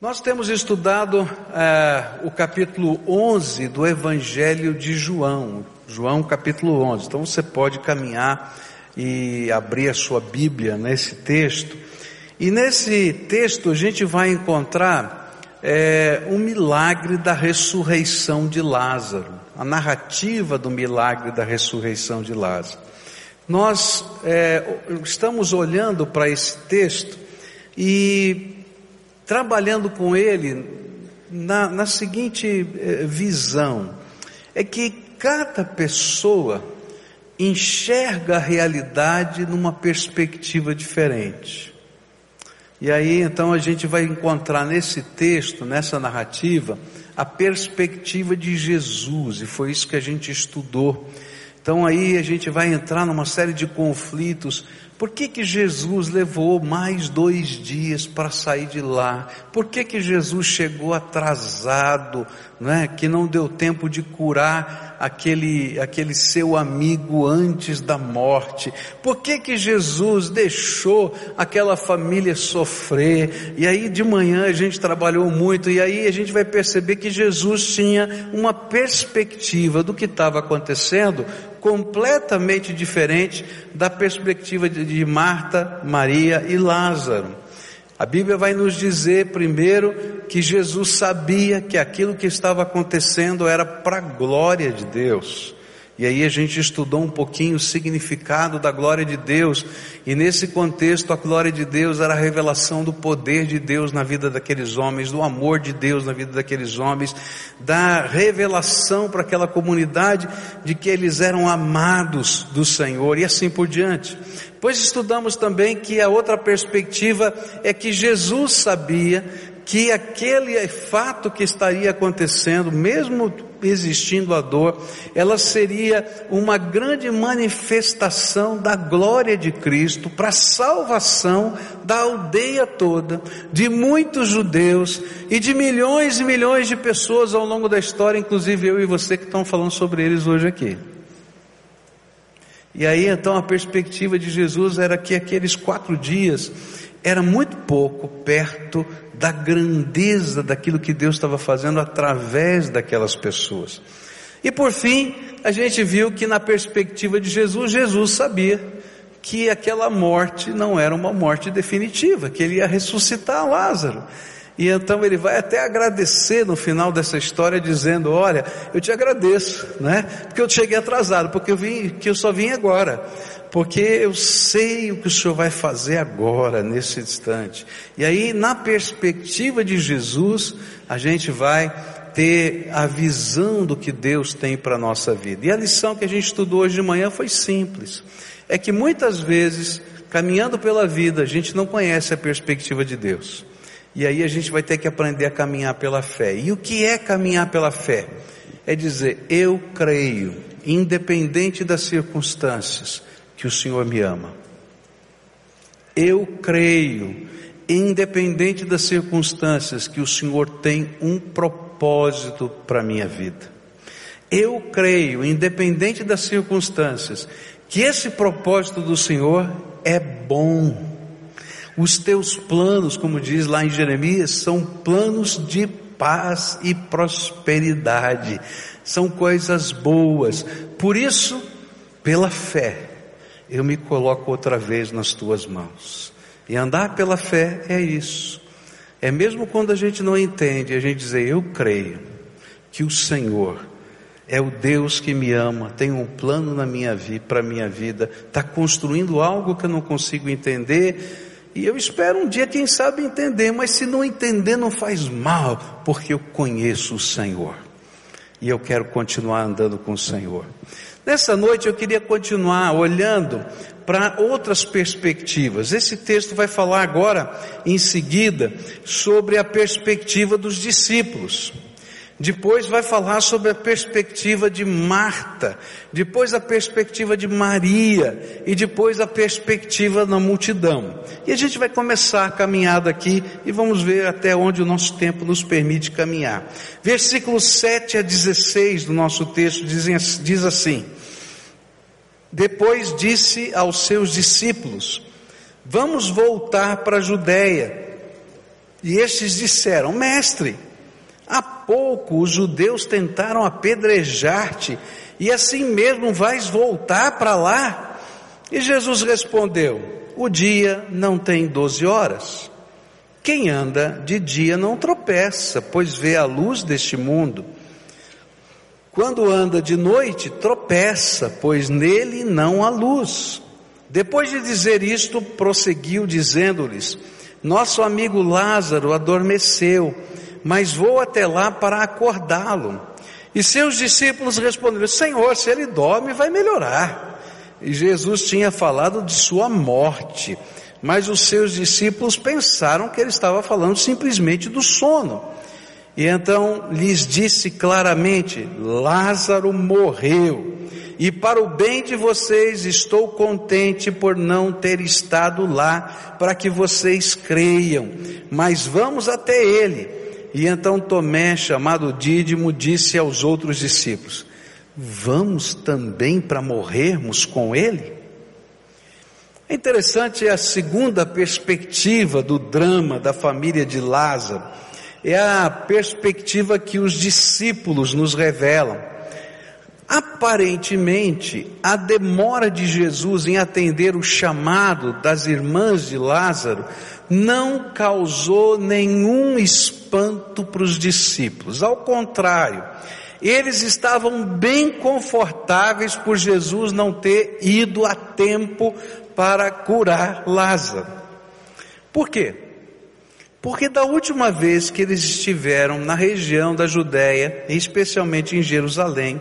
Nós temos estudado é, o capítulo 11 do Evangelho de João, João capítulo 11. Então você pode caminhar e abrir a sua Bíblia nesse texto. E nesse texto a gente vai encontrar é, um milagre da ressurreição de Lázaro, a narrativa do milagre da ressurreição de Lázaro. Nós é, estamos olhando para esse texto e trabalhando com ele na, na seguinte eh, visão: é que cada pessoa enxerga a realidade numa perspectiva diferente. E aí então a gente vai encontrar nesse texto, nessa narrativa, a perspectiva de Jesus, e foi isso que a gente estudou. Então aí a gente vai entrar numa série de conflitos por que, que Jesus levou mais dois dias para sair de lá? Por que, que Jesus chegou atrasado, né? que não deu tempo de curar aquele, aquele seu amigo antes da morte? Por que, que Jesus deixou aquela família sofrer? E aí de manhã a gente trabalhou muito, e aí a gente vai perceber que Jesus tinha uma perspectiva do que estava acontecendo completamente diferente da perspectiva de Marta, Maria e Lázaro. A Bíblia vai nos dizer primeiro que Jesus sabia que aquilo que estava acontecendo era para a glória de Deus. E aí a gente estudou um pouquinho o significado da glória de Deus, e nesse contexto a glória de Deus era a revelação do poder de Deus na vida daqueles homens, do amor de Deus na vida daqueles homens, da revelação para aquela comunidade de que eles eram amados do Senhor e assim por diante. Pois estudamos também que a outra perspectiva é que Jesus sabia que aquele fato que estaria acontecendo, mesmo existindo a dor, ela seria uma grande manifestação da glória de Cristo para a salvação da aldeia toda, de muitos judeus e de milhões e milhões de pessoas ao longo da história, inclusive eu e você que estão falando sobre eles hoje aqui. E aí então a perspectiva de Jesus era que aqueles quatro dias era muito pouco perto da grandeza daquilo que Deus estava fazendo através daquelas pessoas. E por fim, a gente viu que na perspectiva de Jesus, Jesus sabia que aquela morte não era uma morte definitiva, que ele ia ressuscitar Lázaro. E então ele vai até agradecer no final dessa história, dizendo: Olha, eu te agradeço, né? Porque eu cheguei atrasado, porque eu vim, que eu só vim agora porque eu sei o que o Senhor vai fazer agora, nesse instante. E aí, na perspectiva de Jesus, a gente vai ter a visão do que Deus tem para a nossa vida. E a lição que a gente estudou hoje de manhã foi simples: é que muitas vezes, caminhando pela vida, a gente não conhece a perspectiva de Deus. E aí a gente vai ter que aprender a caminhar pela fé. E o que é caminhar pela fé? É dizer, eu creio, independente das circunstâncias, que o Senhor me ama. Eu creio, independente das circunstâncias, que o Senhor tem um propósito para a minha vida. Eu creio, independente das circunstâncias, que esse propósito do Senhor é bom. Os teus planos, como diz lá em Jeremias, são planos de paz e prosperidade, são coisas boas. Por isso, pela fé, eu me coloco outra vez nas tuas mãos. E andar pela fé é isso. É mesmo quando a gente não entende, a gente dizer, eu creio que o Senhor é o Deus que me ama, tem um plano na minha vida, para minha vida, está construindo algo que eu não consigo entender, e eu espero um dia, quem sabe, entender, mas se não entender, não faz mal, porque eu conheço o Senhor. E eu quero continuar andando com o Senhor. Nessa noite eu queria continuar olhando para outras perspectivas. Esse texto vai falar agora, em seguida, sobre a perspectiva dos discípulos. Depois vai falar sobre a perspectiva de Marta, depois a perspectiva de Maria e depois a perspectiva da multidão. E a gente vai começar a caminhada aqui e vamos ver até onde o nosso tempo nos permite caminhar. Versículos 7 a 16 do nosso texto dizem, diz assim: Depois disse aos seus discípulos: Vamos voltar para a Judéia. E estes disseram: Mestre, há pouco os judeus tentaram apedrejar-te, e assim mesmo vais voltar para lá? E Jesus respondeu: O dia não tem doze horas. Quem anda de dia não tropeça, pois vê a luz deste mundo. Quando anda de noite, tropeça, pois nele não há luz. Depois de dizer isto, prosseguiu dizendo-lhes: Nosso amigo Lázaro adormeceu, mas vou até lá para acordá-lo. E seus discípulos responderam: Senhor, se ele dorme, vai melhorar. E Jesus tinha falado de sua morte mas os seus discípulos pensaram que ele estava falando simplesmente do sono. E então lhes disse claramente: Lázaro morreu, e para o bem de vocês estou contente por não ter estado lá, para que vocês creiam, mas vamos até ele. E então Tomé, chamado Dídimo, disse aos outros discípulos: Vamos também para morrermos com ele? É interessante a segunda perspectiva do drama da família de Lázaro. É a perspectiva que os discípulos nos revelam. Aparentemente, a demora de Jesus em atender o chamado das irmãs de Lázaro não causou nenhum espanto para os discípulos. Ao contrário, eles estavam bem confortáveis por Jesus não ter ido a tempo para curar Lázaro. Por quê? Porque da última vez que eles estiveram na região da Judéia, especialmente em Jerusalém,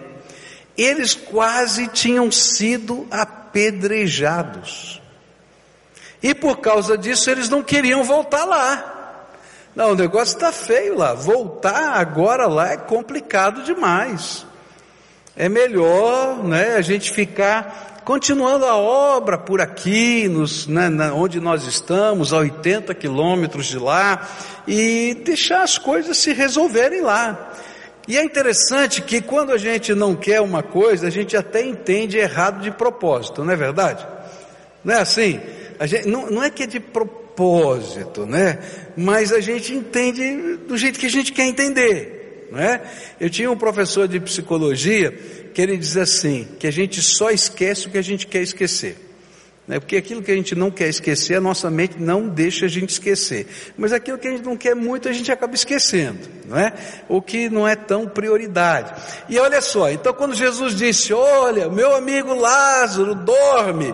eles quase tinham sido apedrejados. E por causa disso eles não queriam voltar lá. Não, o negócio está feio lá. Voltar agora lá é complicado demais. É melhor, né, a gente ficar continuando a obra por aqui, nos, né, onde nós estamos, a 80 quilômetros de lá, e deixar as coisas se resolverem lá. E é interessante que quando a gente não quer uma coisa, a gente até entende errado de propósito, não é verdade? Não é assim? Gente, não, não é que é de propósito, né? Mas a gente entende do jeito que a gente quer entender, não é? Eu tinha um professor de psicologia que ele diz assim, que a gente só esquece o que a gente quer esquecer. Né? Porque aquilo que a gente não quer esquecer, a nossa mente não deixa a gente esquecer. Mas aquilo que a gente não quer muito, a gente acaba esquecendo, não é? O que não é tão prioridade. E olha só, então quando Jesus disse, olha, meu amigo Lázaro dorme,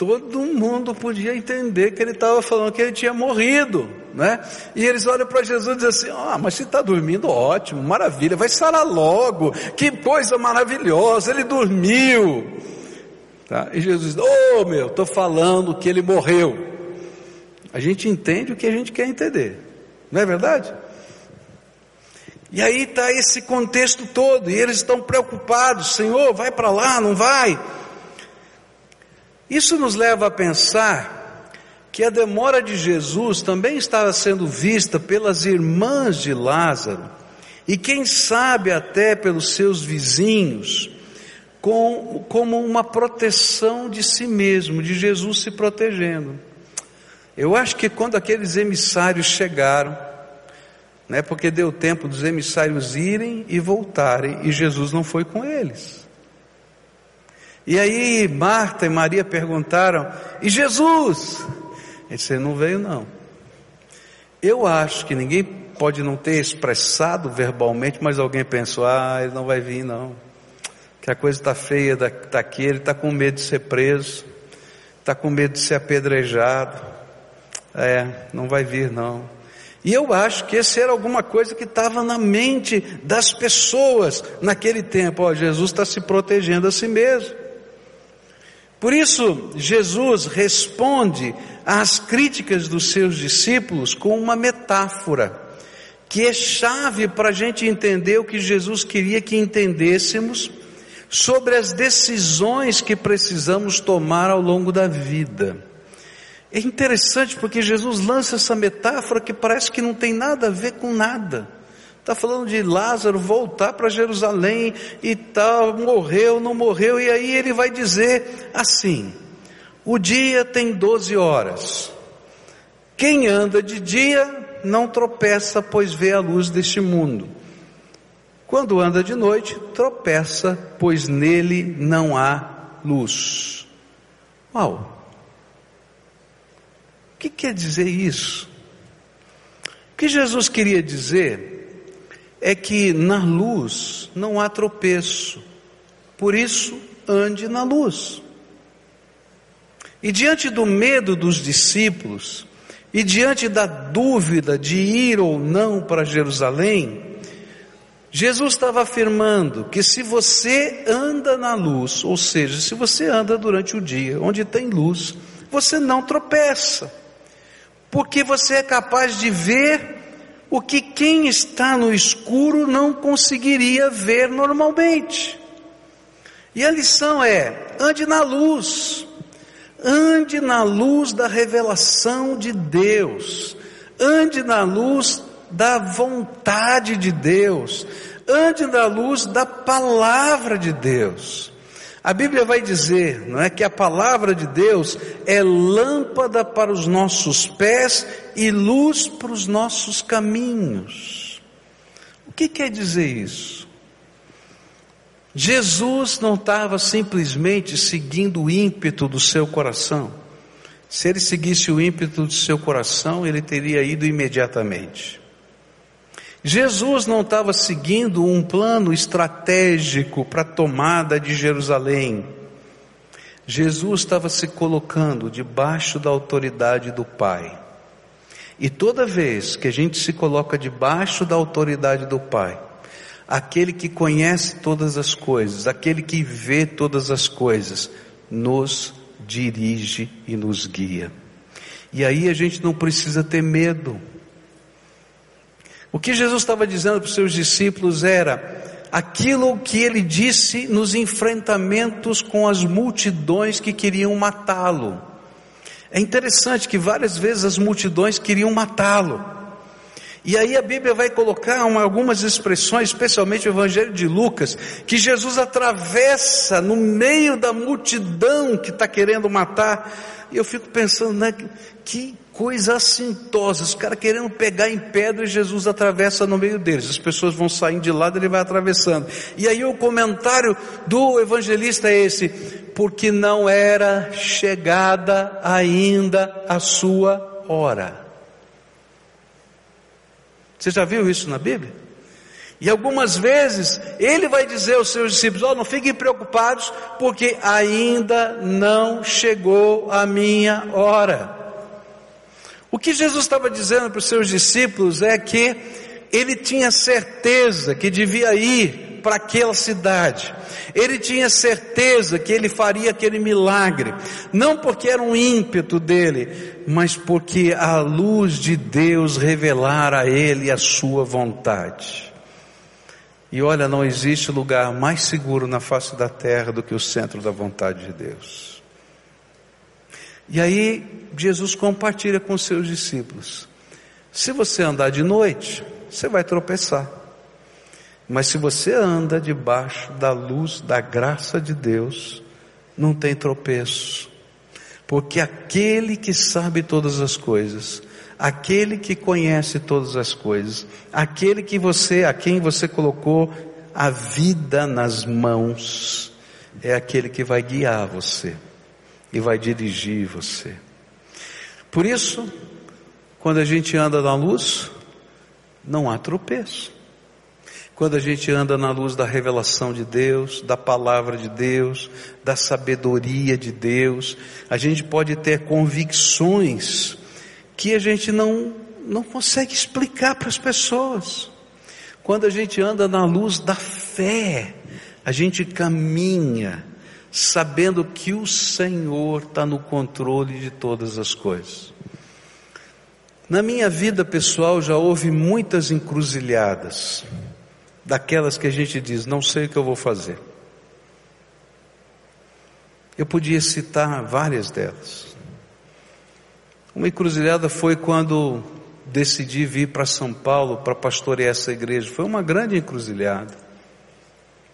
todo mundo podia entender que ele estava falando que ele tinha morrido, né? E eles olham para Jesus e dizem assim: Ah, mas se está dormindo, ótimo, maravilha, vai sarar logo, que coisa maravilhosa, ele dormiu. Tá? E Jesus diz: Oh meu, estou falando que ele morreu. A gente entende o que a gente quer entender, não é verdade? E aí está esse contexto todo, e eles estão preocupados: Senhor, vai para lá, não vai? Isso nos leva a pensar que a demora de Jesus também estava sendo vista pelas irmãs de Lázaro e quem sabe até pelos seus vizinhos com, como uma proteção de si mesmo, de Jesus se protegendo. Eu acho que quando aqueles emissários chegaram, né, porque deu tempo dos emissários irem e voltarem, e Jesus não foi com eles. E aí Marta e Maria perguntaram: E Jesus? Ele disse: Não veio, não. Eu acho que ninguém pode não ter expressado verbalmente, mas alguém pensou: Ah, ele não vai vir, não. Que a coisa está feia daqui, ele está com medo de ser preso, está com medo de ser apedrejado. É, não vai vir, não. E eu acho que esse era alguma coisa que estava na mente das pessoas naquele tempo. Ó, Jesus está se protegendo a si mesmo. Por isso, Jesus responde às críticas dos seus discípulos com uma metáfora, que é chave para a gente entender o que Jesus queria que entendêssemos sobre as decisões que precisamos tomar ao longo da vida. É interessante porque Jesus lança essa metáfora que parece que não tem nada a ver com nada. Está falando de Lázaro voltar para Jerusalém e tal, morreu, não morreu, e aí ele vai dizer assim: o dia tem 12 horas. Quem anda de dia não tropeça, pois vê a luz deste mundo. Quando anda de noite, tropeça, pois nele não há luz. Uau! O que quer dizer isso? O que Jesus queria dizer é que na luz não há tropeço, por isso ande na luz. E diante do medo dos discípulos, e diante da dúvida de ir ou não para Jerusalém, Jesus estava afirmando que se você anda na luz, ou seja, se você anda durante o dia onde tem luz, você não tropeça, porque você é capaz de ver o que quem está no escuro não conseguiria ver normalmente. E a lição é: ande na luz, ande na luz da revelação de Deus, ande na luz da vontade de Deus, ande na luz da palavra de Deus. A Bíblia vai dizer, não é que a palavra de Deus é lâmpada para os nossos pés e luz para os nossos caminhos. O que quer dizer isso? Jesus não estava simplesmente seguindo o ímpeto do seu coração. Se ele seguisse o ímpeto do seu coração, ele teria ido imediatamente. Jesus não estava seguindo um plano estratégico para a tomada de Jerusalém. Jesus estava se colocando debaixo da autoridade do Pai. E toda vez que a gente se coloca debaixo da autoridade do Pai, aquele que conhece todas as coisas, aquele que vê todas as coisas, nos dirige e nos guia. E aí a gente não precisa ter medo. O que Jesus estava dizendo para os seus discípulos era aquilo que ele disse nos enfrentamentos com as multidões que queriam matá-lo. É interessante que várias vezes as multidões queriam matá-lo. E aí a Bíblia vai colocar uma, algumas expressões, especialmente o Evangelho de Lucas, que Jesus atravessa no meio da multidão que está querendo matar. E eu fico pensando, né, que coisa assintosa, os caras querendo pegar em pedra e Jesus atravessa no meio deles. As pessoas vão saindo de lado, ele vai atravessando. E aí o comentário do evangelista é esse: porque não era chegada ainda a sua hora. Você já viu isso na Bíblia? E algumas vezes ele vai dizer aos seus discípulos: oh, não fiquem preocupados, porque ainda não chegou a minha hora. O que Jesus estava dizendo para os seus discípulos é que ele tinha certeza que devia ir para aquela cidade. Ele tinha certeza que ele faria aquele milagre, não porque era um ímpeto dele, mas porque a luz de Deus revelara a ele a sua vontade. E olha, não existe lugar mais seguro na face da terra do que o centro da vontade de Deus. E aí Jesus compartilha com seus discípulos: se você andar de noite, você vai tropeçar. Mas se você anda debaixo da luz da graça de Deus, não tem tropeço. Porque aquele que sabe todas as coisas, aquele que conhece todas as coisas, aquele que você, a quem você colocou a vida nas mãos, é aquele que vai guiar você e vai dirigir você. Por isso, quando a gente anda na luz, não há tropeço. Quando a gente anda na luz da revelação de Deus, da palavra de Deus, da sabedoria de Deus, a gente pode ter convicções que a gente não, não consegue explicar para as pessoas. Quando a gente anda na luz da fé, a gente caminha sabendo que o Senhor está no controle de todas as coisas. Na minha vida pessoal já houve muitas encruzilhadas daquelas que a gente diz, não sei o que eu vou fazer. Eu podia citar várias delas. Uma encruzilhada foi quando decidi vir para São Paulo para pastorear essa igreja. Foi uma grande encruzilhada.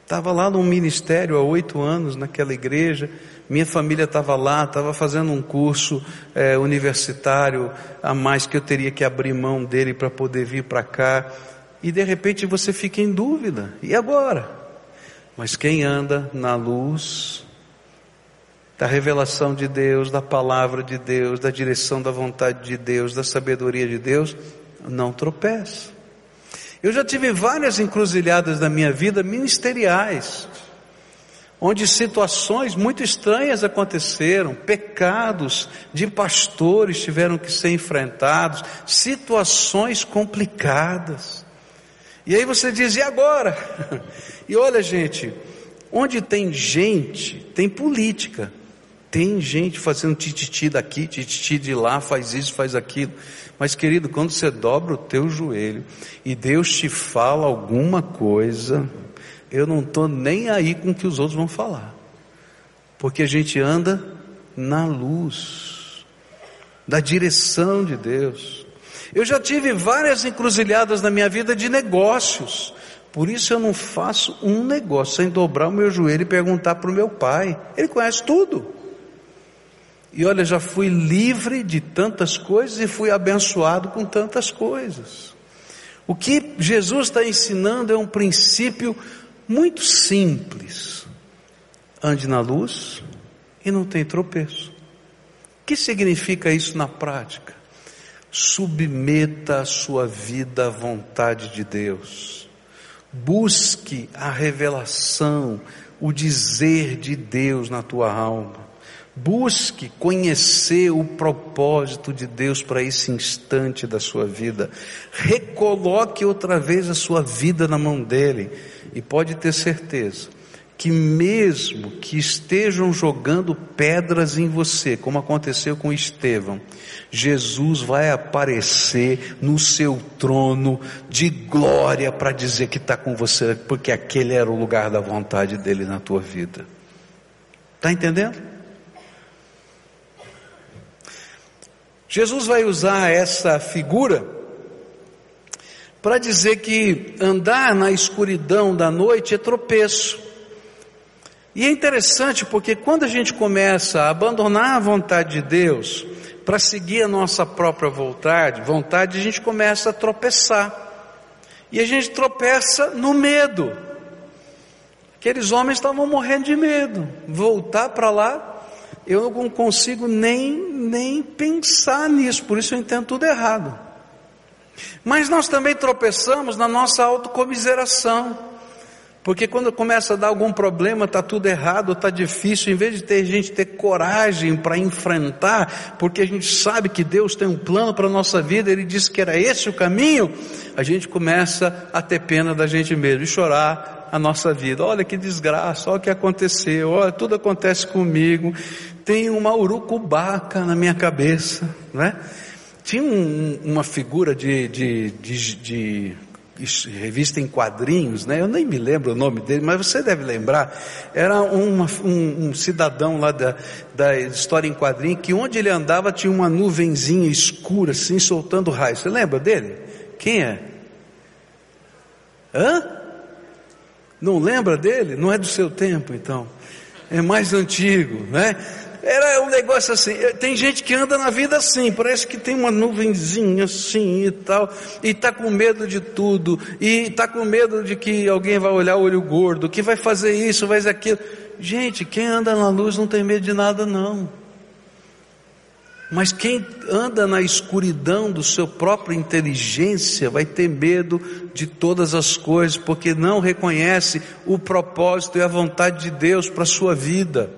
Estava lá num ministério há oito anos, naquela igreja. Minha família estava lá, estava fazendo um curso é, universitário a mais que eu teria que abrir mão dele para poder vir para cá. E de repente você fica em dúvida. E agora? Mas quem anda na luz da revelação de Deus, da palavra de Deus, da direção da vontade de Deus, da sabedoria de Deus, não tropeça. Eu já tive várias encruzilhadas na minha vida ministeriais, onde situações muito estranhas aconteceram, pecados de pastores tiveram que ser enfrentados, situações complicadas. E aí você diz, e agora? E olha, gente, onde tem gente, tem política. Tem gente fazendo tititi daqui, tititi de lá, faz isso, faz aquilo. Mas querido, quando você dobra o teu joelho e Deus te fala alguma coisa, eu não estou nem aí com o que os outros vão falar. Porque a gente anda na luz, da direção de Deus. Eu já tive várias encruzilhadas na minha vida de negócios. Por isso eu não faço um negócio sem dobrar o meu joelho e perguntar para o meu pai. Ele conhece tudo. E olha, já fui livre de tantas coisas e fui abençoado com tantas coisas. O que Jesus está ensinando é um princípio muito simples. Ande na luz e não tem tropeço. O que significa isso na prática? Submeta a sua vida à vontade de Deus. Busque a revelação, o dizer de Deus na tua alma. Busque conhecer o propósito de Deus para esse instante da sua vida. Recoloque outra vez a sua vida na mão dele. E pode ter certeza que mesmo que estejam jogando pedras em você, como aconteceu com Estevão, Jesus vai aparecer no seu trono de glória para dizer que está com você, porque aquele era o lugar da vontade dele na tua vida. Está entendendo? Jesus vai usar essa figura para dizer que andar na escuridão da noite é tropeço. E é interessante porque quando a gente começa a abandonar a vontade de Deus para seguir a nossa própria vontade, vontade, a gente começa a tropeçar. E a gente tropeça no medo. Aqueles homens estavam morrendo de medo. Voltar para lá eu não consigo nem, nem pensar nisso, por isso eu entendo tudo errado. Mas nós também tropeçamos na nossa autocomiseração. Porque quando começa a dar algum problema, está tudo errado, está difícil, em vez de ter gente ter coragem para enfrentar, porque a gente sabe que Deus tem um plano para a nossa vida, Ele disse que era esse o caminho, a gente começa a ter pena da gente mesmo e chorar a nossa vida. Olha que desgraça, olha o que aconteceu, olha, tudo acontece comigo tem uma urucubaca na minha cabeça, né? Tinha um, uma figura de, de, de, de, revista em quadrinhos, né? Eu nem me lembro o nome dele, mas você deve lembrar. Era uma, um, um, cidadão lá da, da história em quadrinho que onde ele andava tinha uma nuvenzinha escura, assim, soltando raio. Você lembra dele? Quem é? Hã? Não lembra dele? Não é do seu tempo, então. É mais antigo, né? Era um negócio assim. Eh, tem gente que anda na vida assim, parece que tem uma nuvenzinha assim e tal, e está com medo de tudo, e está com medo de que alguém vai olhar o olho gordo, que vai fazer isso, vai fazer aquilo. Gente, quem anda na luz não tem medo de nada, não. Mas quem anda na escuridão do seu próprio inteligência vai ter medo de todas as coisas, porque não reconhece o propósito e a vontade de Deus para a sua vida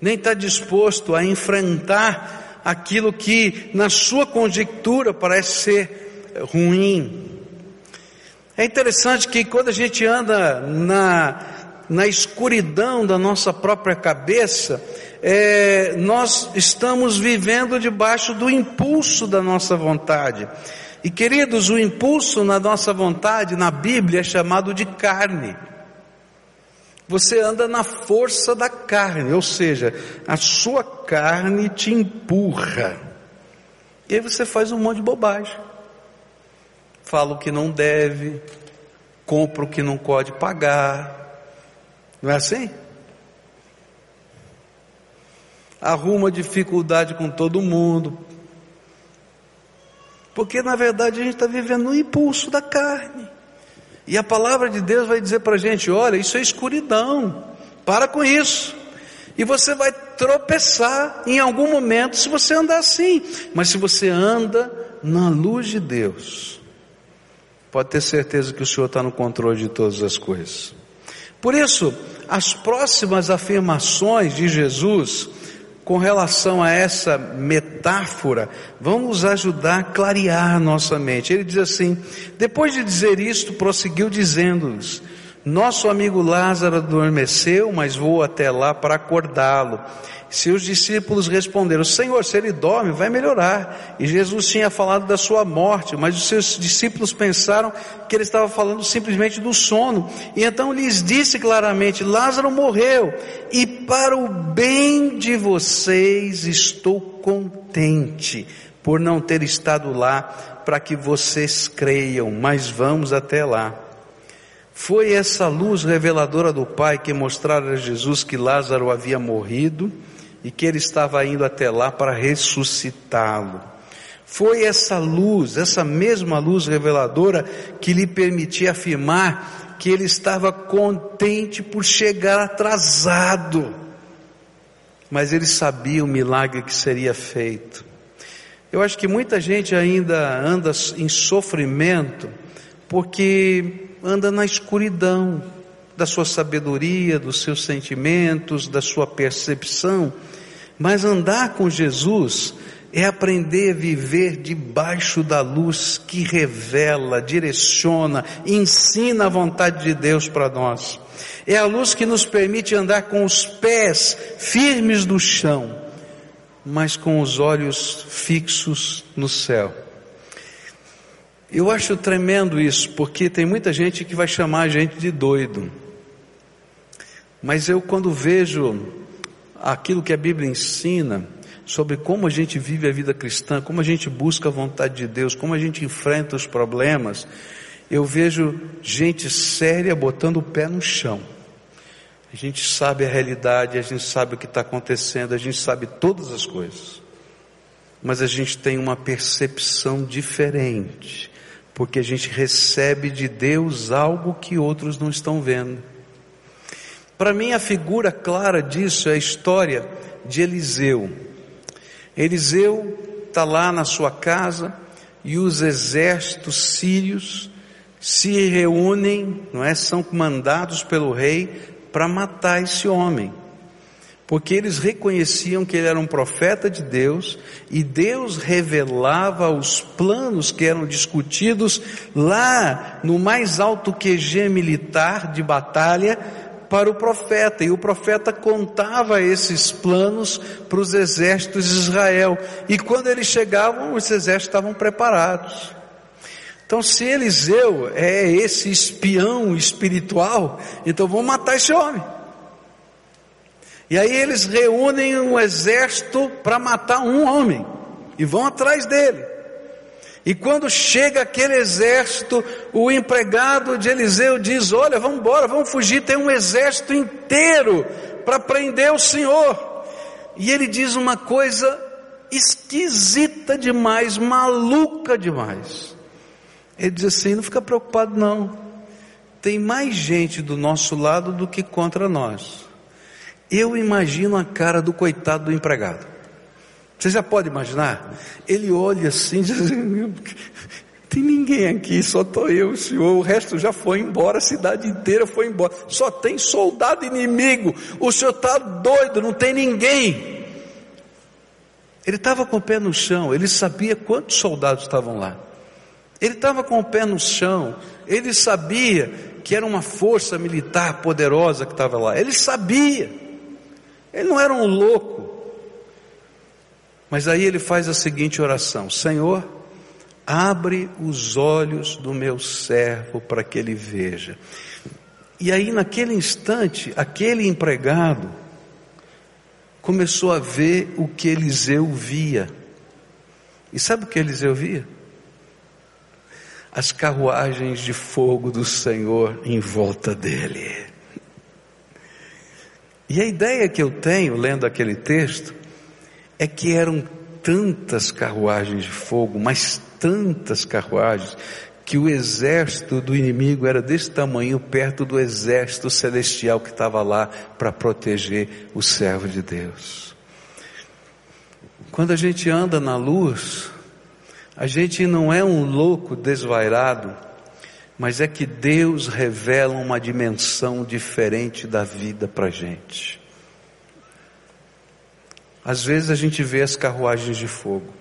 nem está disposto a enfrentar aquilo que na sua conjectura parece ser ruim. É interessante que quando a gente anda na, na escuridão da nossa própria cabeça, é, nós estamos vivendo debaixo do impulso da nossa vontade. E queridos, o impulso na nossa vontade, na Bíblia, é chamado de carne você anda na força da carne, ou seja, a sua carne te empurra. E aí você faz um monte de bobagem. Fala o que não deve, compra o que não pode pagar, Não é assim? Arruma dificuldade com todo mundo. Porque na verdade a gente está vivendo no impulso da carne. E a palavra de Deus vai dizer para a gente: olha, isso é escuridão, para com isso. E você vai tropeçar em algum momento se você andar assim. Mas se você anda na luz de Deus, pode ter certeza que o Senhor está no controle de todas as coisas. Por isso, as próximas afirmações de Jesus com relação a essa metáfora vão nos ajudar a clarear nossa mente. Ele diz assim: depois de dizer isto, prosseguiu dizendo-lhes: Nosso amigo Lázaro adormeceu, mas vou até lá para acordá-lo. Seus discípulos responderam: Senhor, se ele dorme, vai melhorar. E Jesus tinha falado da sua morte, mas os seus discípulos pensaram que ele estava falando simplesmente do sono. E então lhes disse claramente: Lázaro morreu, e para o bem de vocês estou contente por não ter estado lá, para que vocês creiam, mas vamos até lá. Foi essa luz reveladora do Pai que mostrara a Jesus que Lázaro havia morrido e que ele estava indo até lá para ressuscitá-lo. Foi essa luz, essa mesma luz reveladora que lhe permitia afirmar que ele estava contente por chegar atrasado. Mas ele sabia o milagre que seria feito. Eu acho que muita gente ainda anda em sofrimento porque anda na escuridão da sua sabedoria, dos seus sentimentos, da sua percepção mas andar com Jesus é aprender a viver debaixo da luz que revela, direciona, ensina a vontade de Deus para nós. É a luz que nos permite andar com os pés firmes no chão, mas com os olhos fixos no céu. Eu acho tremendo isso, porque tem muita gente que vai chamar a gente de doido. Mas eu, quando vejo aquilo que a Bíblia ensina sobre como a gente vive a vida cristã, como a gente busca a vontade de Deus, como a gente enfrenta os problemas, eu vejo gente séria botando o pé no chão. A gente sabe a realidade, a gente sabe o que está acontecendo, a gente sabe todas as coisas. Mas a gente tem uma percepção diferente, porque a gente recebe de Deus algo que outros não estão vendo. Para mim, a figura clara disso é a história de Eliseu. Eliseu está lá na sua casa e os exércitos sírios se reúnem, não é? São mandados pelo rei para matar esse homem. Porque eles reconheciam que ele era um profeta de Deus e Deus revelava os planos que eram discutidos lá no mais alto QG militar de batalha para o profeta, e o profeta contava esses planos para os exércitos de Israel, e quando eles chegavam, os exércitos estavam preparados. Então, se Eliseu é esse espião espiritual, então vamos matar esse homem. E aí eles reúnem um exército para matar um homem, e vão atrás dele. E quando chega aquele exército, o empregado de Eliseu diz: Olha, vamos embora, vamos fugir, tem um exército inteiro para prender o Senhor. E ele diz uma coisa esquisita demais, maluca demais. Ele diz assim: Não fica preocupado, não. Tem mais gente do nosso lado do que contra nós. Eu imagino a cara do coitado do empregado. Você já pode imaginar? Ele olha assim, diz tem ninguém aqui, só estou eu, senhor, o resto já foi embora, a cidade inteira foi embora, só tem soldado inimigo, o senhor está doido, não tem ninguém. Ele estava com o pé no chão, ele sabia quantos soldados estavam lá. Ele estava com o pé no chão, ele sabia que era uma força militar poderosa que estava lá, ele sabia, ele não era um louco, mas aí ele faz a seguinte oração: Senhor, abre os olhos do meu servo para que ele veja. E aí, naquele instante, aquele empregado começou a ver o que Eliseu via. E sabe o que Eliseu via? As carruagens de fogo do Senhor em volta dele. E a ideia que eu tenho, lendo aquele texto, é que eram tantas carruagens de fogo, mas tantas carruagens, que o exército do inimigo era desse tamanho perto do exército celestial que estava lá para proteger o servo de Deus. Quando a gente anda na luz, a gente não é um louco desvairado, mas é que Deus revela uma dimensão diferente da vida para a gente. Às vezes a gente vê as carruagens de fogo,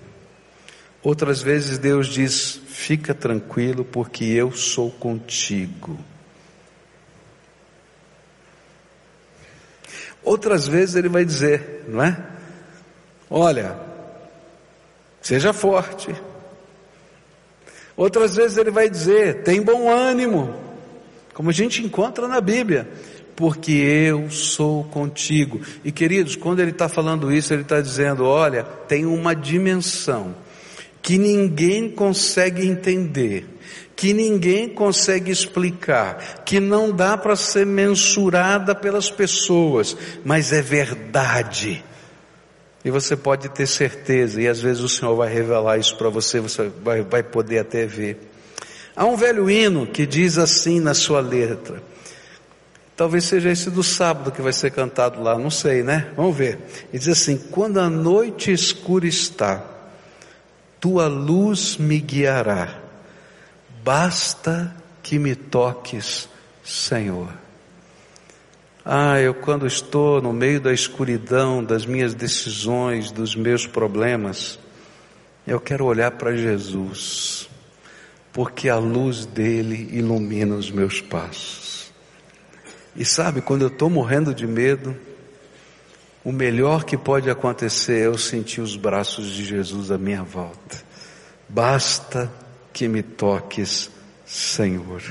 outras vezes Deus diz: fica tranquilo, porque eu sou contigo. Outras vezes Ele vai dizer, não é? Olha, seja forte, Outras vezes ele vai dizer: tem bom ânimo, como a gente encontra na Bíblia, porque eu sou contigo. E queridos, quando ele está falando isso, ele está dizendo: olha, tem uma dimensão que ninguém consegue entender, que ninguém consegue explicar, que não dá para ser mensurada pelas pessoas, mas é verdade. E você pode ter certeza, e às vezes o Senhor vai revelar isso para você, você vai, vai poder até ver. Há um velho hino que diz assim na sua letra. Talvez seja esse do sábado que vai ser cantado lá, não sei, né? Vamos ver. Ele diz assim: Quando a noite escura está, tua luz me guiará, basta que me toques, Senhor. Ah, eu quando estou no meio da escuridão das minhas decisões, dos meus problemas, eu quero olhar para Jesus, porque a luz dele ilumina os meus passos. E sabe, quando eu estou morrendo de medo, o melhor que pode acontecer é eu sentir os braços de Jesus à minha volta. Basta que me toques, Senhor.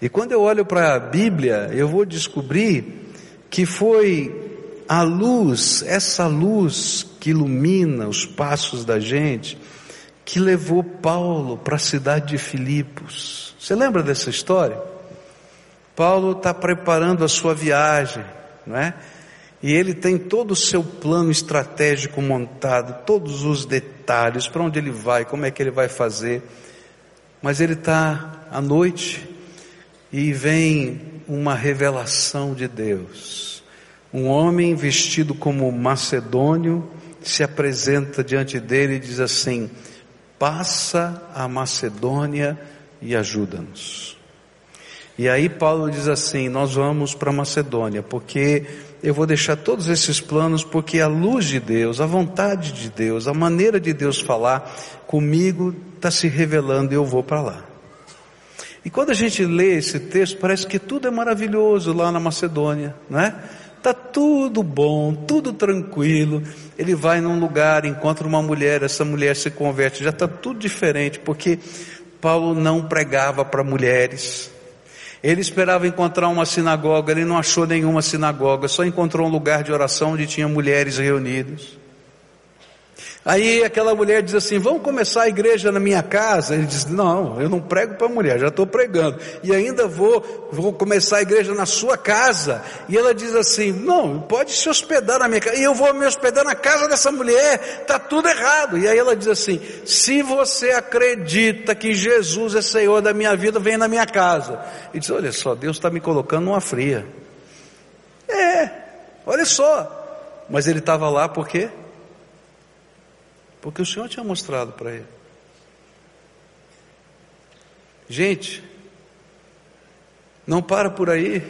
E quando eu olho para a Bíblia, eu vou descobrir que foi a luz, essa luz que ilumina os passos da gente, que levou Paulo para a cidade de Filipos. Você lembra dessa história? Paulo está preparando a sua viagem, não é? E ele tem todo o seu plano estratégico montado, todos os detalhes, para onde ele vai, como é que ele vai fazer. Mas ele está à noite e vem uma revelação de Deus. Um homem vestido como macedônio se apresenta diante dele e diz assim: Passa a Macedônia e ajuda-nos. E aí Paulo diz assim: Nós vamos para Macedônia, porque eu vou deixar todos esses planos, porque a luz de Deus, a vontade de Deus, a maneira de Deus falar comigo está se revelando e eu vou para lá. E quando a gente lê esse texto, parece que tudo é maravilhoso lá na Macedônia, não é? Tá tudo bom, tudo tranquilo. Ele vai num lugar, encontra uma mulher, essa mulher se converte, já está tudo diferente, porque Paulo não pregava para mulheres. Ele esperava encontrar uma sinagoga, ele não achou nenhuma sinagoga, só encontrou um lugar de oração onde tinha mulheres reunidas. Aí aquela mulher diz assim: Vamos começar a igreja na minha casa? Ele diz: Não, eu não prego para mulher, já estou pregando. E ainda vou, vou começar a igreja na sua casa. E ela diz assim: Não, pode se hospedar na minha casa. E eu vou me hospedar na casa dessa mulher. Está tudo errado. E aí ela diz assim: Se você acredita que Jesus é Senhor da minha vida, vem na minha casa. E diz: Olha só, Deus está me colocando numa fria. É, olha só. Mas ele estava lá por quê? Porque o Senhor tinha mostrado para ele. Gente, não para por aí.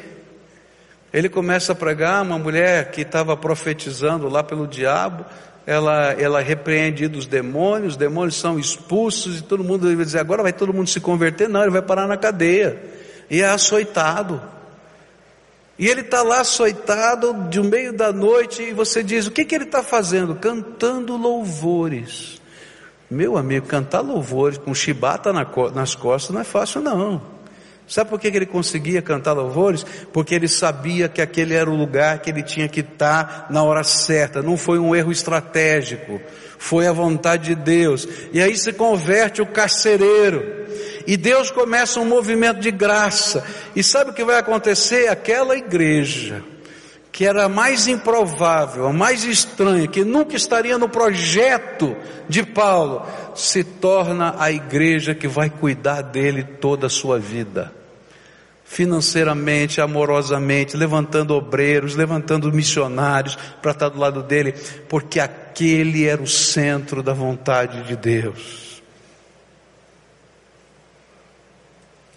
Ele começa a pregar, uma mulher que estava profetizando lá pelo diabo, ela, ela repreende os demônios, os demônios são expulsos e todo mundo vai dizer, agora vai todo mundo se converter, não, ele vai parar na cadeia. E é açoitado. E ele está lá açoitado de meio da noite e você diz: o que, que ele está fazendo? Cantando louvores. Meu amigo, cantar louvores com chibata nas costas não é fácil, não. Sabe por que ele conseguia cantar louvores? Porque ele sabia que aquele era o lugar que ele tinha que estar na hora certa. Não foi um erro estratégico, foi a vontade de Deus. E aí se converte o carcereiro. E Deus começa um movimento de graça. E sabe o que vai acontecer? Aquela igreja que era a mais improvável, a mais estranha, que nunca estaria no projeto de Paulo, se torna a igreja que vai cuidar dele toda a sua vida. Financeiramente, amorosamente, levantando obreiros, levantando missionários para estar do lado dele, porque aquele era o centro da vontade de Deus.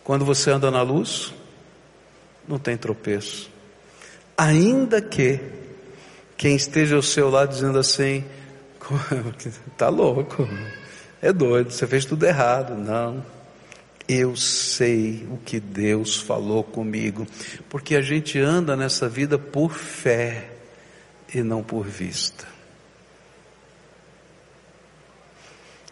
Quando você anda na luz, não tem tropeço ainda que quem esteja ao seu lado dizendo assim, tá louco, é doido, você fez tudo errado. Não. Eu sei o que Deus falou comigo, porque a gente anda nessa vida por fé e não por vista.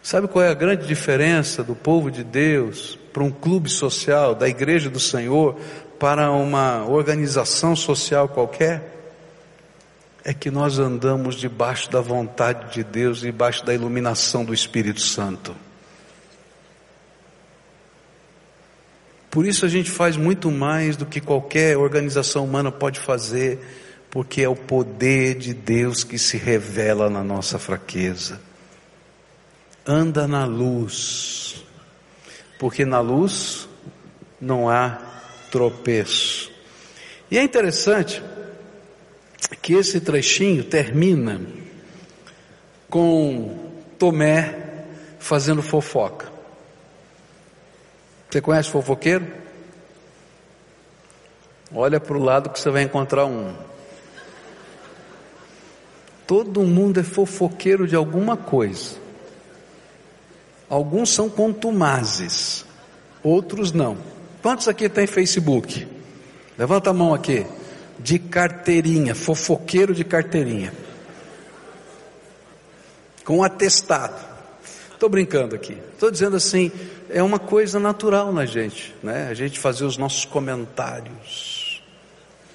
Sabe qual é a grande diferença do povo de Deus para um clube social, da igreja do Senhor, para uma organização social qualquer, é que nós andamos debaixo da vontade de Deus, debaixo da iluminação do Espírito Santo. Por isso a gente faz muito mais do que qualquer organização humana pode fazer, porque é o poder de Deus que se revela na nossa fraqueza. Anda na luz, porque na luz não há tropeço. E é interessante que esse trechinho termina com Tomé fazendo fofoca. Você conhece fofoqueiro? Olha para o lado que você vai encontrar um. Todo mundo é fofoqueiro de alguma coisa. Alguns são contumazes, outros não. Quantos aqui tem Facebook? Levanta a mão aqui. De carteirinha, fofoqueiro de carteirinha. Com atestado. Estou brincando aqui. Estou dizendo assim, é uma coisa natural na gente, né? A gente fazer os nossos comentários,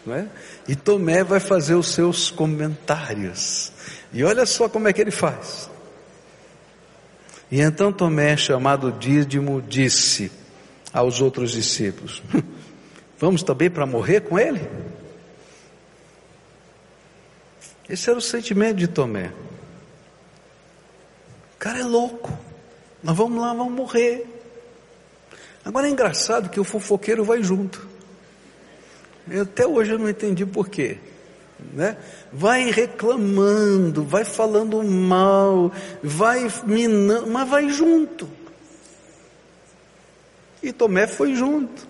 né? E Tomé vai fazer os seus comentários. E olha só como é que ele faz. E então Tomé, chamado Dídimo, disse: aos outros discípulos: Vamos também para morrer com ele? Esse era o sentimento de Tomé. O cara é louco. Nós vamos lá, vamos morrer. Agora é engraçado que o fofoqueiro vai junto. Eu, até hoje eu não entendi por quê. Né? Vai reclamando, vai falando mal, vai minando, mas vai junto. E Tomé foi junto.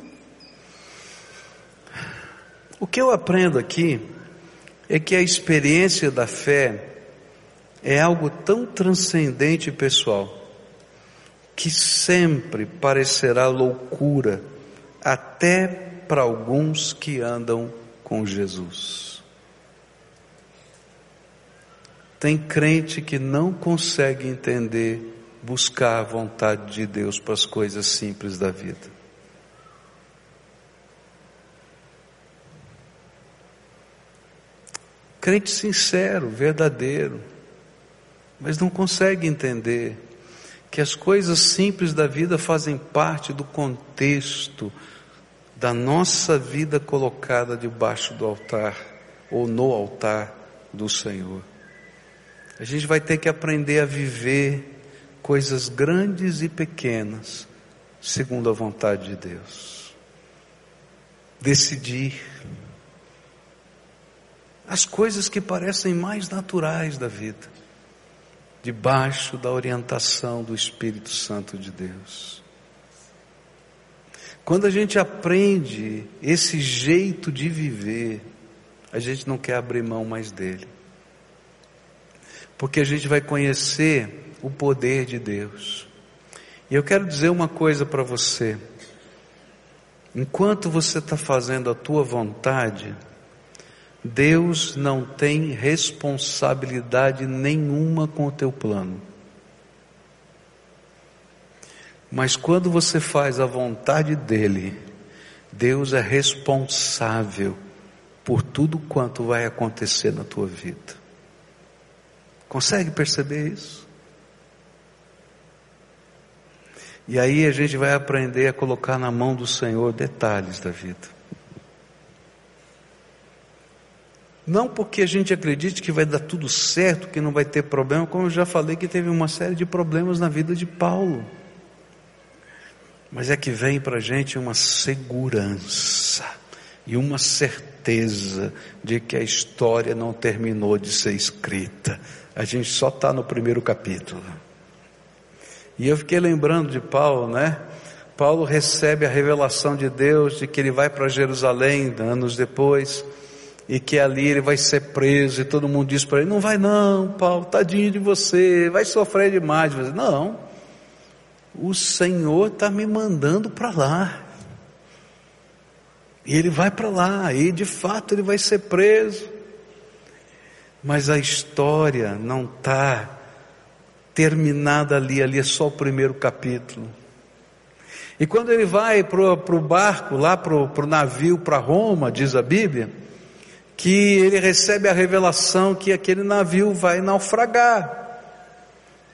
O que eu aprendo aqui é que a experiência da fé é algo tão transcendente e pessoal que sempre parecerá loucura até para alguns que andam com Jesus. Tem crente que não consegue entender buscar a vontade de Deus para as coisas simples da vida. Crente sincero, verdadeiro, mas não consegue entender que as coisas simples da vida fazem parte do contexto da nossa vida colocada debaixo do altar ou no altar do Senhor. A gente vai ter que aprender a viver coisas grandes e pequenas, segundo a vontade de Deus. Decidir as coisas que parecem mais naturais da vida, debaixo da orientação do Espírito Santo de Deus. Quando a gente aprende esse jeito de viver, a gente não quer abrir mão mais dele. Porque a gente vai conhecer o poder de Deus. E eu quero dizer uma coisa para você. Enquanto você está fazendo a tua vontade, Deus não tem responsabilidade nenhuma com o teu plano. Mas quando você faz a vontade dEle, Deus é responsável por tudo quanto vai acontecer na tua vida. Consegue perceber isso? E aí a gente vai aprender a colocar na mão do Senhor detalhes da vida. Não porque a gente acredite que vai dar tudo certo, que não vai ter problema, como eu já falei que teve uma série de problemas na vida de Paulo. Mas é que vem para a gente uma segurança e uma certeza de que a história não terminou de ser escrita. A gente só está no primeiro capítulo. E eu fiquei lembrando de Paulo, né? Paulo recebe a revelação de Deus de que ele vai para Jerusalém anos depois e que ali ele vai ser preso e todo mundo diz para ele: não vai não, Paulo, tadinho de você, vai sofrer demais. Não, o Senhor está me mandando para lá. E ele vai para lá, e de fato ele vai ser preso. Mas a história não está terminada ali, ali é só o primeiro capítulo. E quando ele vai para o barco, lá para o navio para Roma, diz a Bíblia, que ele recebe a revelação que aquele navio vai naufragar,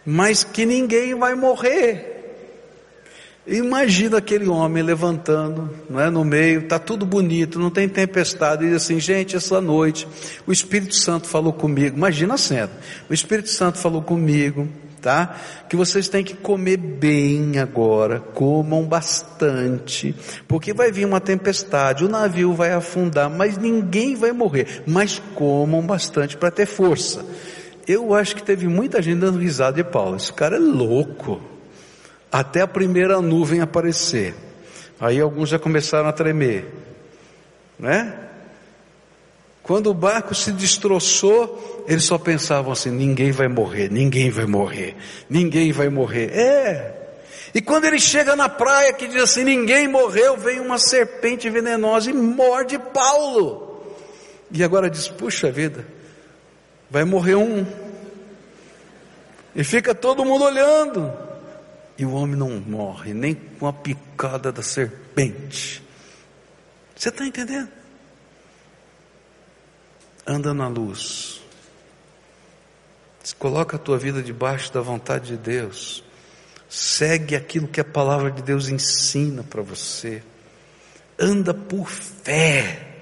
mas que ninguém vai morrer. Imagina aquele homem levantando, não é, no meio, tá tudo bonito, não tem tempestade, e diz assim, gente, essa noite o Espírito Santo falou comigo. Imagina a cena. O Espírito Santo falou comigo, tá? Que vocês têm que comer bem agora, comam bastante, porque vai vir uma tempestade, o navio vai afundar, mas ninguém vai morrer, mas comam bastante para ter força. Eu acho que teve muita gente dando risada de Paulo. Esse cara é louco até a primeira nuvem aparecer. Aí alguns já começaram a tremer, né? Quando o barco se destroçou, eles só pensavam assim: ninguém vai morrer, ninguém vai morrer, ninguém vai morrer. É. E quando ele chega na praia que diz assim: ninguém morreu, vem uma serpente venenosa e morde Paulo. E agora diz: puxa vida, vai morrer um. E fica todo mundo olhando. E o homem não morre nem com a picada da serpente. Você está entendendo? Anda na luz. Coloca a tua vida debaixo da vontade de Deus. Segue aquilo que a palavra de Deus ensina para você. Anda por fé.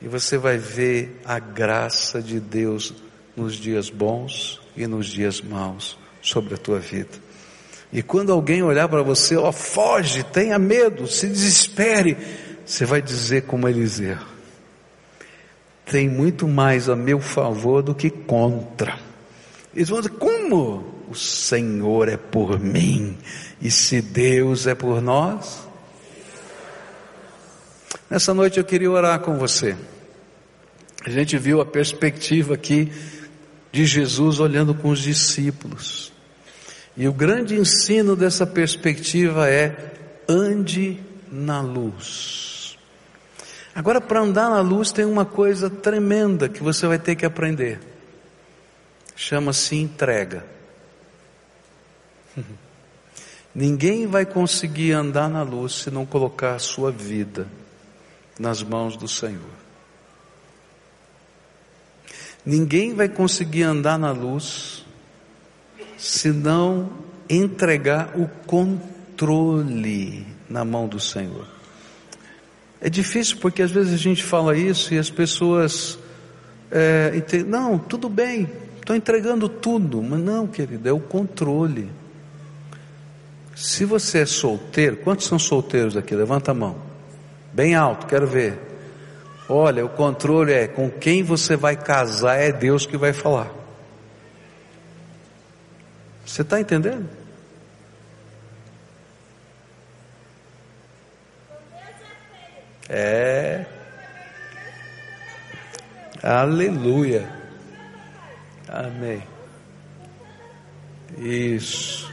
E você vai ver a graça de Deus nos dias bons e nos dias maus sobre a tua vida. E quando alguém olhar para você, ó, foge, tenha medo, se desespere, você vai dizer como Eliseu: tem muito mais a meu favor do que contra. Eles vão dizer: como? O Senhor é por mim, e se Deus é por nós? Nessa noite eu queria orar com você. A gente viu a perspectiva aqui de Jesus olhando com os discípulos. E o grande ensino dessa perspectiva é: ande na luz. Agora, para andar na luz, tem uma coisa tremenda que você vai ter que aprender. Chama-se entrega. Ninguém vai conseguir andar na luz se não colocar a sua vida nas mãos do Senhor. Ninguém vai conseguir andar na luz se não entregar o controle na mão do Senhor. É difícil porque às vezes a gente fala isso e as pessoas é, entendem, não, tudo bem, estou entregando tudo, mas não, querido, é o controle. Se você é solteiro, quantos são solteiros aqui? Levanta a mão. Bem alto, quero ver. Olha, o controle é com quem você vai casar, é Deus que vai falar. Você está entendendo? É. Aleluia. Amém. Isso.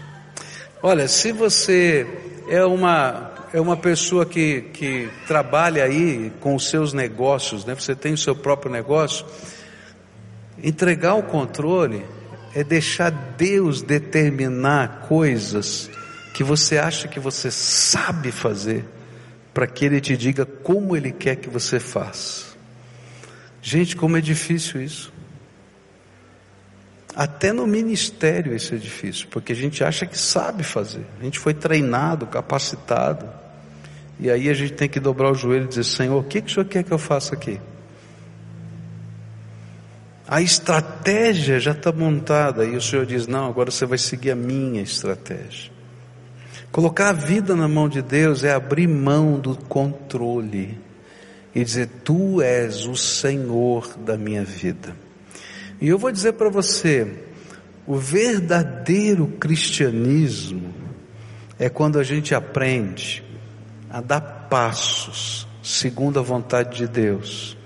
Olha, se você é uma é uma pessoa que, que trabalha aí com os seus negócios, né? Você tem o seu próprio negócio, entregar o controle é deixar Deus determinar coisas que você acha que você sabe fazer, para que Ele te diga como Ele quer que você faça. Gente, como é difícil isso. Até no ministério isso é difícil, porque a gente acha que sabe fazer. A gente foi treinado, capacitado. E aí a gente tem que dobrar o joelho e dizer: Senhor, o que, que o Senhor quer que eu faça aqui? A estratégia já está montada e o Senhor diz: Não, agora você vai seguir a minha estratégia. Colocar a vida na mão de Deus é abrir mão do controle e dizer: Tu és o Senhor da minha vida. E eu vou dizer para você: o verdadeiro cristianismo é quando a gente aprende a dar passos segundo a vontade de Deus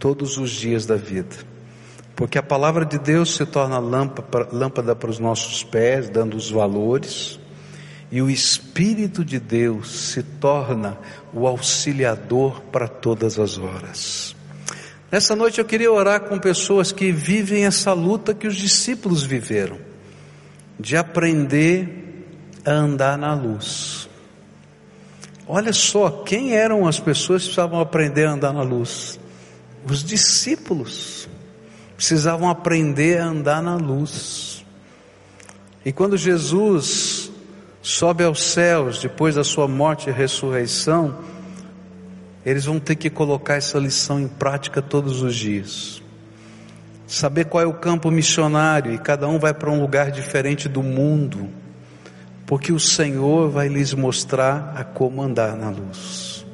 todos os dias da vida. Porque a palavra de Deus se torna lâmpada para os nossos pés, dando os valores, e o Espírito de Deus se torna o auxiliador para todas as horas. Nessa noite eu queria orar com pessoas que vivem essa luta que os discípulos viveram, de aprender a andar na luz. Olha só, quem eram as pessoas que precisavam aprender a andar na luz? Os discípulos precisavam aprender a andar na luz. E quando Jesus sobe aos céus depois da sua morte e ressurreição, eles vão ter que colocar essa lição em prática todos os dias. Saber qual é o campo missionário e cada um vai para um lugar diferente do mundo, porque o Senhor vai lhes mostrar a como andar na luz,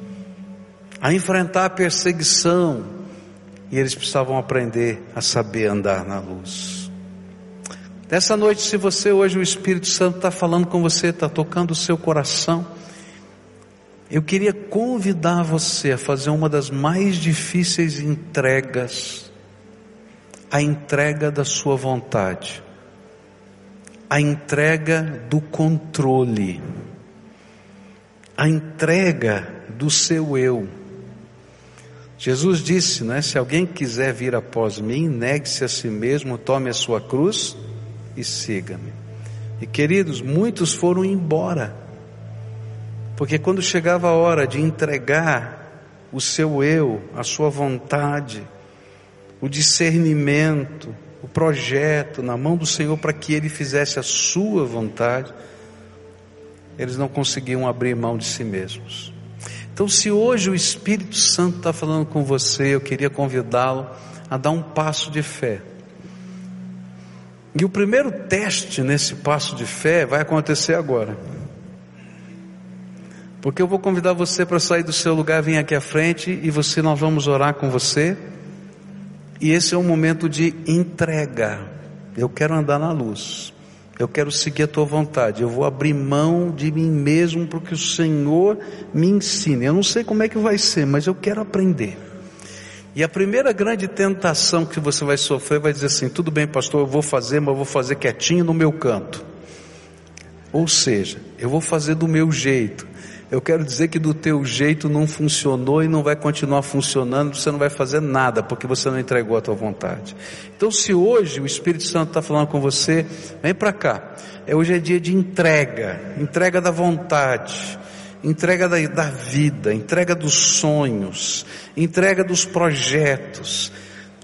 a enfrentar a perseguição, e eles precisavam aprender a saber andar na luz. Nessa noite, se você hoje o Espírito Santo está falando com você, está tocando o seu coração, eu queria convidar você a fazer uma das mais difíceis entregas, a entrega da sua vontade, a entrega do controle, a entrega do seu eu. Jesus disse, né, se alguém quiser vir após mim, negue-se a si mesmo, tome a sua cruz e siga-me. E queridos, muitos foram embora, porque quando chegava a hora de entregar o seu eu, a sua vontade, o discernimento, o projeto na mão do Senhor para que ele fizesse a sua vontade, eles não conseguiam abrir mão de si mesmos. Então, se hoje o Espírito Santo está falando com você, eu queria convidá-lo a dar um passo de fé. E o primeiro teste nesse passo de fé vai acontecer agora. Porque eu vou convidar você para sair do seu lugar, vir aqui à frente e você nós vamos orar com você. E esse é um momento de entrega. Eu quero andar na luz. Eu quero seguir a tua vontade. Eu vou abrir mão de mim mesmo para que o Senhor me ensine. Eu não sei como é que vai ser, mas eu quero aprender. E a primeira grande tentação que você vai sofrer vai dizer assim: tudo bem, pastor, eu vou fazer, mas eu vou fazer quietinho no meu canto. Ou seja, eu vou fazer do meu jeito. Eu quero dizer que do teu jeito não funcionou e não vai continuar funcionando, você não vai fazer nada, porque você não entregou a tua vontade. Então, se hoje o Espírito Santo está falando com você, vem para cá. É, hoje é dia de entrega, entrega da vontade, entrega da, da vida, entrega dos sonhos, entrega dos projetos.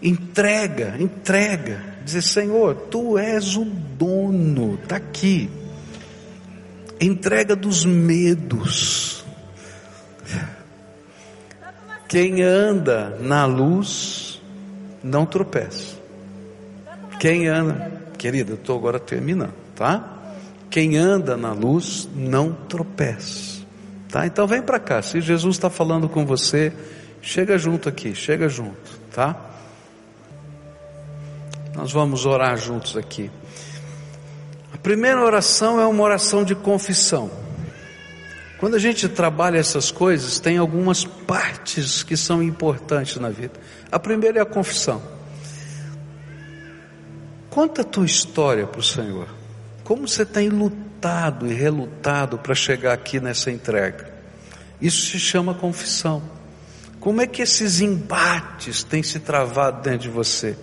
Entrega, entrega. Dizer, Senhor, tu és o dono, está aqui entrega dos medos. Quem anda na luz não tropeça. Quem anda, querida, estou agora terminando, tá? Quem anda na luz não tropeça, tá? Então vem para cá. Se Jesus está falando com você, chega junto aqui, chega junto, tá? Nós vamos orar juntos aqui primeira oração é uma oração de confissão. Quando a gente trabalha essas coisas, tem algumas partes que são importantes na vida. A primeira é a confissão. Conta a tua história para o Senhor. Como você tem lutado e relutado para chegar aqui nessa entrega. Isso se chama confissão. Como é que esses embates têm se travado dentro de você?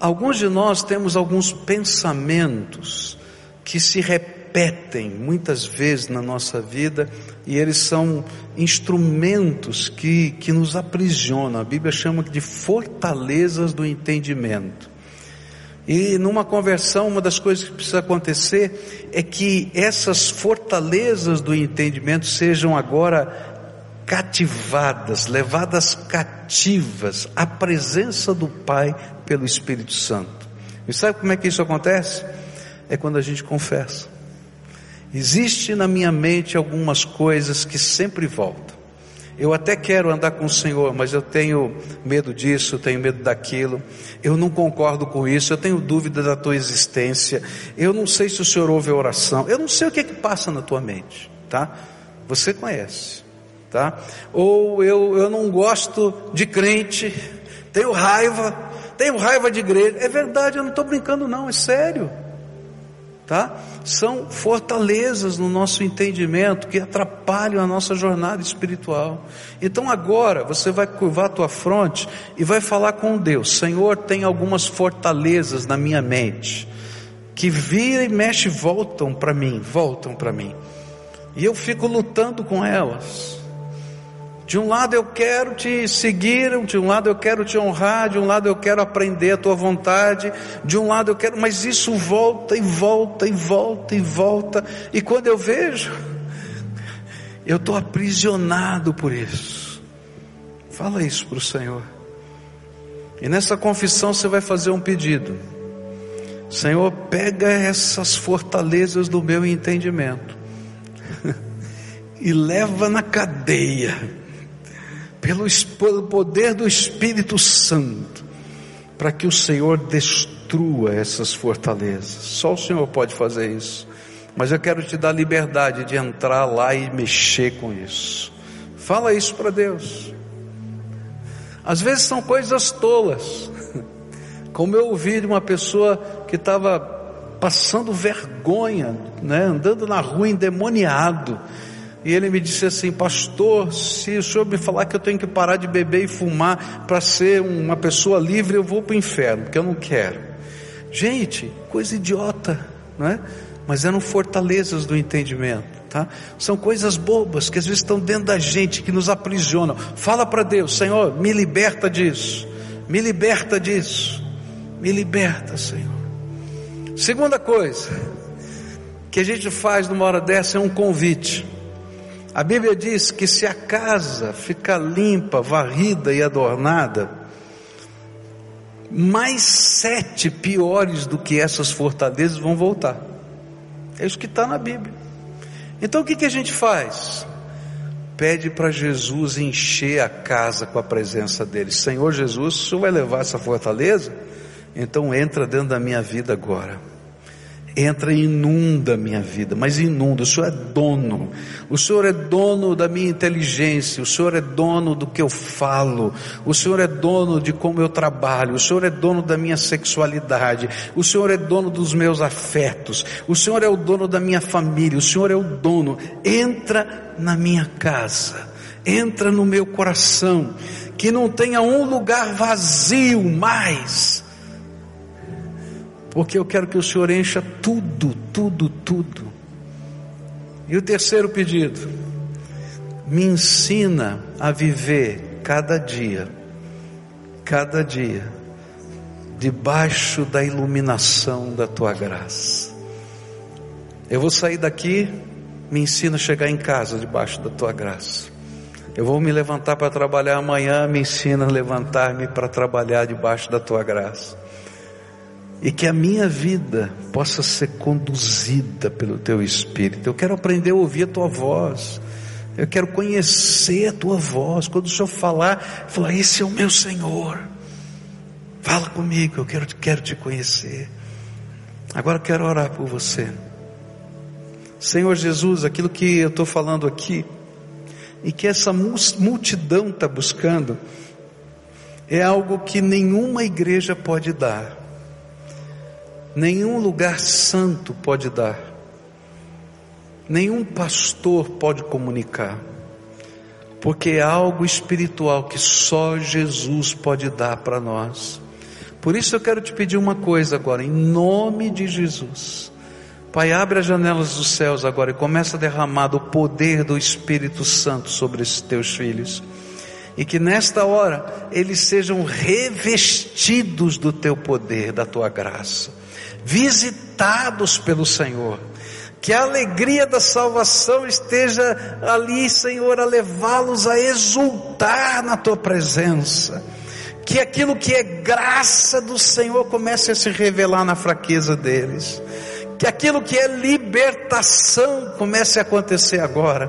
Alguns de nós temos alguns pensamentos que se repetem muitas vezes na nossa vida e eles são instrumentos que, que nos aprisionam. A Bíblia chama de fortalezas do entendimento. E numa conversão, uma das coisas que precisa acontecer é que essas fortalezas do entendimento sejam agora cativadas, levadas cativas à presença do Pai pelo Espírito Santo. E sabe como é que isso acontece? É quando a gente confessa. Existe na minha mente algumas coisas que sempre voltam. Eu até quero andar com o Senhor, mas eu tenho medo disso, tenho medo daquilo. Eu não concordo com isso, eu tenho dúvida da tua existência. Eu não sei se o Senhor ouve a oração. Eu não sei o que é que passa na tua mente, tá? Você conhece, tá? Ou eu, eu não gosto de crente, tenho raiva, tenho raiva de igreja. É verdade, eu não estou brincando não, é sério tá? São fortalezas no nosso entendimento que atrapalham a nossa jornada espiritual. Então agora você vai curvar a tua fronte e vai falar com Deus: Senhor, tem algumas fortalezas na minha mente que vira e mexe voltam para mim, voltam para mim. E eu fico lutando com elas. De um lado eu quero te seguir, de um lado eu quero te honrar, de um lado eu quero aprender a tua vontade, de um lado eu quero, mas isso volta e volta e volta e volta, e quando eu vejo, eu estou aprisionado por isso. Fala isso para o Senhor. E nessa confissão você vai fazer um pedido. Senhor, pega essas fortalezas do meu entendimento e leva na cadeia pelo, pelo poder do Espírito Santo, para que o Senhor destrua essas fortalezas. Só o Senhor pode fazer isso. Mas eu quero te dar liberdade de entrar lá e mexer com isso. Fala isso para Deus. Às vezes são coisas tolas. Como eu ouvi de uma pessoa que estava passando vergonha, né, andando na rua endemoniado e ele me disse assim: Pastor, se o senhor me falar que eu tenho que parar de beber e fumar para ser uma pessoa livre, eu vou para o inferno, porque eu não quero. Gente, coisa idiota, não é? Mas eram fortalezas do entendimento, tá? São coisas bobas que às vezes estão dentro da gente, que nos aprisionam. Fala para Deus: Senhor, me liberta disso, me liberta disso, me liberta, Senhor. Segunda coisa que a gente faz numa hora dessa é um convite. A Bíblia diz que se a casa ficar limpa, varrida e adornada, mais sete piores do que essas fortalezas vão voltar. É isso que está na Bíblia. Então o que, que a gente faz? Pede para Jesus encher a casa com a presença dele. Senhor Jesus, o Senhor vai levar essa fortaleza? Então entra dentro da minha vida agora entra e inunda a minha vida, mas inunda. O Senhor é dono, o Senhor é dono da minha inteligência, o Senhor é dono do que eu falo, o Senhor é dono de como eu trabalho, o Senhor é dono da minha sexualidade, o Senhor é dono dos meus afetos, o Senhor é o dono da minha família, o Senhor é o dono. Entra na minha casa, entra no meu coração, que não tenha um lugar vazio mais porque eu quero que o Senhor encha tudo, tudo, tudo. E o terceiro pedido, me ensina a viver cada dia, cada dia, debaixo da iluminação da tua graça. Eu vou sair daqui, me ensina a chegar em casa debaixo da tua graça. Eu vou me levantar para trabalhar amanhã, me ensina a levantar-me para trabalhar debaixo da tua graça e que a minha vida possa ser conduzida pelo teu Espírito. Eu quero aprender a ouvir a tua voz. Eu quero conhecer a tua voz. Quando o Senhor falar, falar: Esse é o meu Senhor. Fala comigo, eu quero, quero te conhecer. Agora eu quero orar por você. Senhor Jesus, aquilo que eu estou falando aqui, e que essa multidão está buscando, é algo que nenhuma igreja pode dar nenhum lugar santo pode dar, nenhum pastor pode comunicar, porque é algo espiritual que só Jesus pode dar para nós. Por isso eu quero te pedir uma coisa agora, em nome de Jesus. Pai, abre as janelas dos céus agora e começa a derramar o poder do Espírito Santo sobre esses teus filhos. E que nesta hora eles sejam revestidos do teu poder, da tua graça visitados pelo Senhor. Que a alegria da salvação esteja ali, Senhor, a levá-los a exultar na tua presença. que aquilo que é graça do Senhor comece a se revelar na fraqueza deles. Que aquilo que é libertação comece a acontecer agora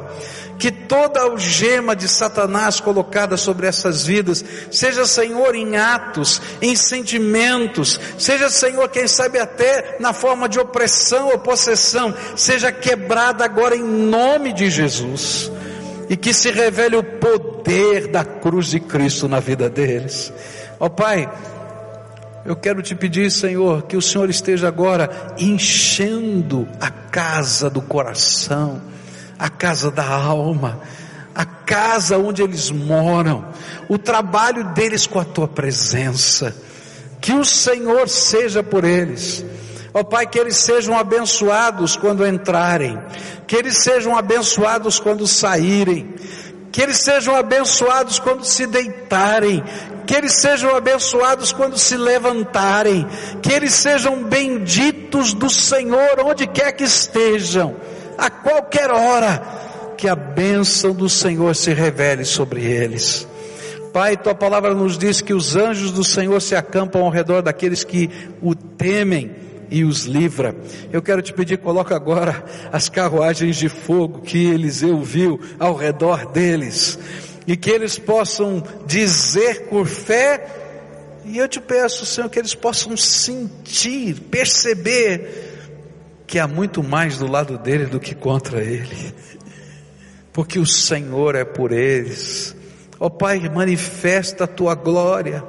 que toda algema de Satanás colocada sobre essas vidas, seja Senhor em atos, em sentimentos, seja Senhor, quem sabe até na forma de opressão ou possessão, seja quebrada agora em nome de Jesus. E que se revele o poder da cruz de Cristo na vida deles. Ó oh, Pai, eu quero te pedir, Senhor, que o Senhor esteja agora enchendo a casa do coração a casa da alma, a casa onde eles moram, o trabalho deles com a tua presença. Que o Senhor seja por eles. Ó oh, Pai, que eles sejam abençoados quando entrarem, que eles sejam abençoados quando saírem, que eles sejam abençoados quando se deitarem, que eles sejam abençoados quando se levantarem, que eles sejam benditos do Senhor onde quer que estejam a qualquer hora, que a bênção do Senhor se revele sobre eles. Pai, tua palavra nos diz que os anjos do Senhor se acampam ao redor daqueles que o temem e os livra. Eu quero te pedir, coloca agora as carruagens de fogo que Eliseu viu ao redor deles e que eles possam dizer por fé. E eu te peço, Senhor, que eles possam sentir, perceber que há muito mais do lado dele do que contra ele, porque o Senhor é por eles. Ó oh, Pai, manifesta a tua glória.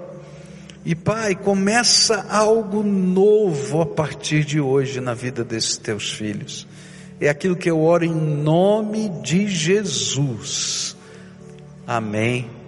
E Pai, começa algo novo a partir de hoje na vida desses teus filhos. É aquilo que eu oro em nome de Jesus. Amém